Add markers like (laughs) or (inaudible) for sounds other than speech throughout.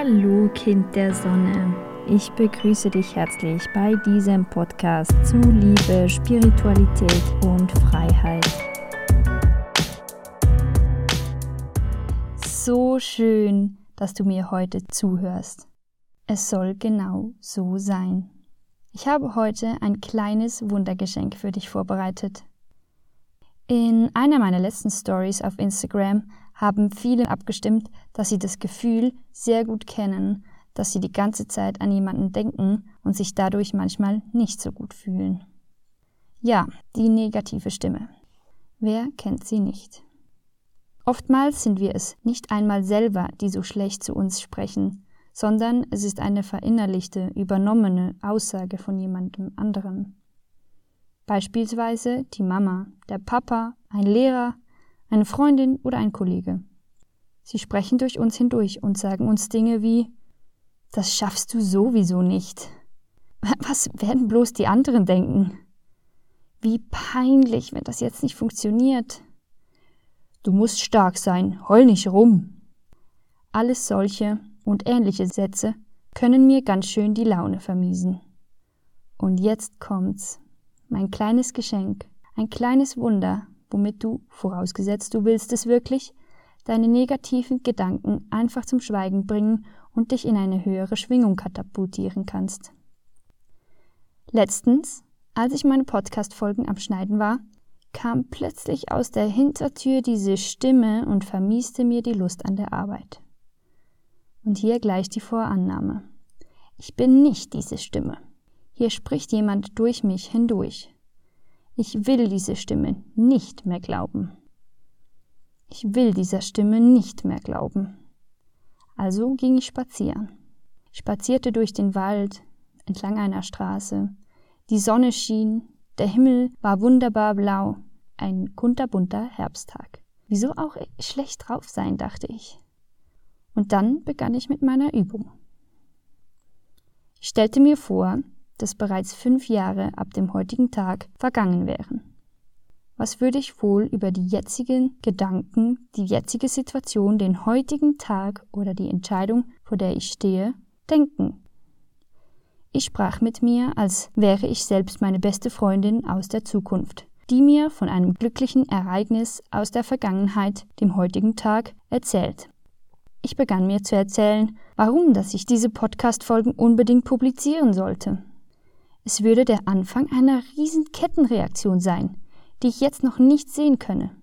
Hallo Kind der Sonne. Ich begrüße dich herzlich bei diesem Podcast zu Liebe, Spiritualität und Freiheit. So schön, dass du mir heute zuhörst. Es soll genau so sein. Ich habe heute ein kleines Wundergeschenk für dich vorbereitet. In einer meiner letzten Stories auf Instagram haben viele abgestimmt, dass sie das Gefühl sehr gut kennen, dass sie die ganze Zeit an jemanden denken und sich dadurch manchmal nicht so gut fühlen. Ja, die negative Stimme. Wer kennt sie nicht? Oftmals sind wir es nicht einmal selber, die so schlecht zu uns sprechen, sondern es ist eine verinnerlichte, übernommene Aussage von jemandem anderen. Beispielsweise die Mama, der Papa, ein Lehrer, eine Freundin oder ein Kollege. Sie sprechen durch uns hindurch und sagen uns Dinge wie Das schaffst du sowieso nicht. (laughs) Was werden bloß die anderen denken? Wie peinlich, wenn das jetzt nicht funktioniert. Du musst stark sein, heul nicht rum. Alles solche und ähnliche Sätze können mir ganz schön die Laune vermiesen. Und jetzt kommt's. Mein kleines Geschenk, ein kleines Wunder, womit du, vorausgesetzt du willst es wirklich, deine negativen Gedanken einfach zum Schweigen bringen und dich in eine höhere Schwingung katapultieren kannst. Letztens, als ich meine Podcast-Folgen am Schneiden war, kam plötzlich aus der Hintertür diese Stimme und vermieste mir die Lust an der Arbeit. Und hier gleich die Vorannahme. Ich bin nicht diese Stimme. Hier spricht jemand durch mich hindurch. Ich will diese Stimme nicht mehr glauben. Ich will dieser Stimme nicht mehr glauben. Also ging ich spazieren. Ich spazierte durch den Wald, entlang einer Straße. Die Sonne schien, der Himmel war wunderbar blau, ein kunterbunter Herbsttag. Wieso auch schlecht drauf sein, dachte ich. Und dann begann ich mit meiner Übung. Ich stellte mir vor, dass bereits fünf Jahre ab dem heutigen Tag vergangen wären. Was würde ich wohl über die jetzigen Gedanken, die jetzige Situation, den heutigen Tag oder die Entscheidung, vor der ich stehe, denken? Ich sprach mit mir, als wäre ich selbst meine beste Freundin aus der Zukunft, die mir von einem glücklichen Ereignis aus der Vergangenheit, dem heutigen Tag, erzählt. Ich begann mir zu erzählen, warum, dass ich diese Podcast-Folgen unbedingt publizieren sollte. Es würde der Anfang einer riesen Kettenreaktion sein, die ich jetzt noch nicht sehen könne.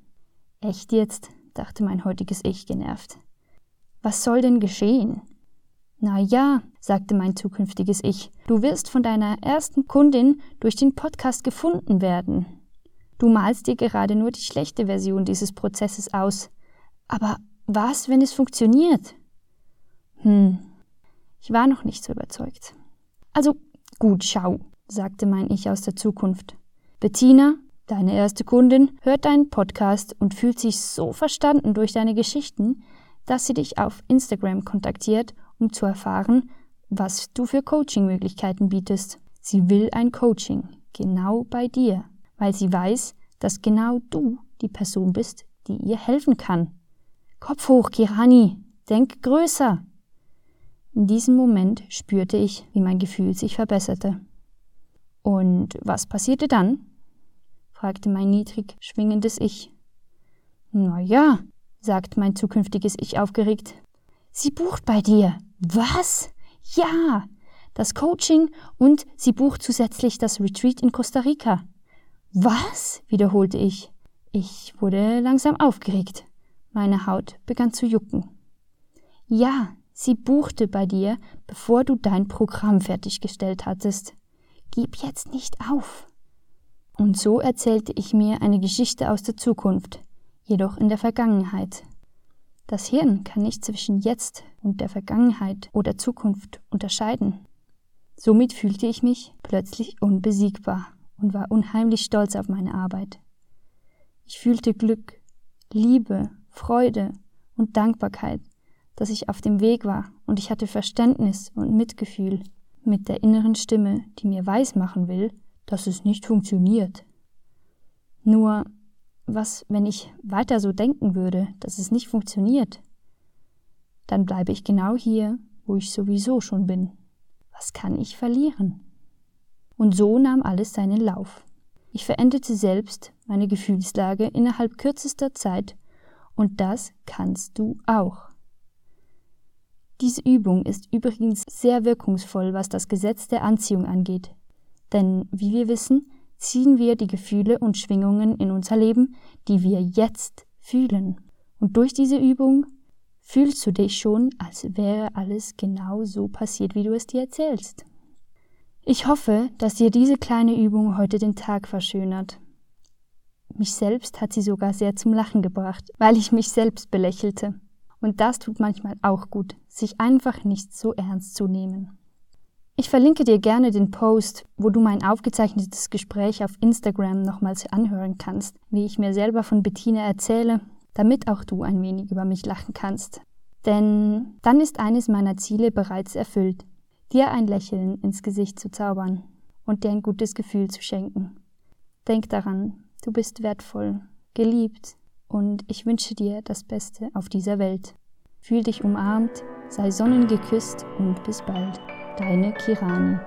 Echt jetzt, dachte mein heutiges Ich genervt. Was soll denn geschehen? Na ja, sagte mein zukünftiges Ich, du wirst von deiner ersten Kundin durch den Podcast gefunden werden. Du malst dir gerade nur die schlechte Version dieses Prozesses aus. Aber was, wenn es funktioniert? Hm, ich war noch nicht so überzeugt. Also gut, schau, sagte mein Ich aus der Zukunft. Bettina, deine erste Kundin, hört deinen Podcast und fühlt sich so verstanden durch deine Geschichten, dass sie dich auf Instagram kontaktiert, um zu erfahren, was du für Coaching-Möglichkeiten bietest. Sie will ein Coaching, genau bei dir, weil sie weiß, dass genau du die Person bist, die ihr helfen kann. Kopf hoch, Kirani, denk größer. In diesem Moment spürte ich, wie mein Gefühl sich verbesserte. Und was passierte dann? fragte mein niedrig schwingendes Ich. Na ja, sagt mein zukünftiges Ich aufgeregt. Sie bucht bei dir. Was? Ja, das Coaching und sie bucht zusätzlich das Retreat in Costa Rica. Was? wiederholte ich. Ich wurde langsam aufgeregt. Meine Haut begann zu jucken. Ja, sie buchte bei dir, bevor du dein Programm fertiggestellt hattest. Gib jetzt nicht auf. Und so erzählte ich mir eine Geschichte aus der Zukunft, jedoch in der Vergangenheit. Das Hirn kann nicht zwischen jetzt und der Vergangenheit oder Zukunft unterscheiden. Somit fühlte ich mich plötzlich unbesiegbar und war unheimlich stolz auf meine Arbeit. Ich fühlte Glück, Liebe, Freude und Dankbarkeit, dass ich auf dem Weg war und ich hatte Verständnis und Mitgefühl mit der inneren Stimme, die mir weismachen will, dass es nicht funktioniert. Nur, was, wenn ich weiter so denken würde, dass es nicht funktioniert? Dann bleibe ich genau hier wo ich sowieso schon bin. Was kann ich verlieren? Und so nahm alles seinen Lauf. Ich veränderte selbst meine Gefühlslage innerhalb kürzester Zeit und das kannst du auch. Diese Übung ist übrigens sehr wirkungsvoll, was das Gesetz der Anziehung angeht. Denn, wie wir wissen, ziehen wir die Gefühle und Schwingungen in unser Leben, die wir jetzt fühlen. Und durch diese Übung fühlst du dich schon, als wäre alles genau so passiert, wie du es dir erzählst. Ich hoffe, dass dir diese kleine Übung heute den Tag verschönert. Mich selbst hat sie sogar sehr zum Lachen gebracht, weil ich mich selbst belächelte. Und das tut manchmal auch gut, sich einfach nicht so ernst zu nehmen. Ich verlinke dir gerne den Post, wo du mein aufgezeichnetes Gespräch auf Instagram nochmals anhören kannst, wie ich mir selber von Bettina erzähle, damit auch du ein wenig über mich lachen kannst. Denn dann ist eines meiner Ziele bereits erfüllt, dir ein Lächeln ins Gesicht zu zaubern und dir ein gutes Gefühl zu schenken. Denk daran, du bist wertvoll, geliebt und ich wünsche dir das Beste auf dieser Welt. Fühl dich umarmt, sei sonnengeküsst und bis bald. Deine Kirani.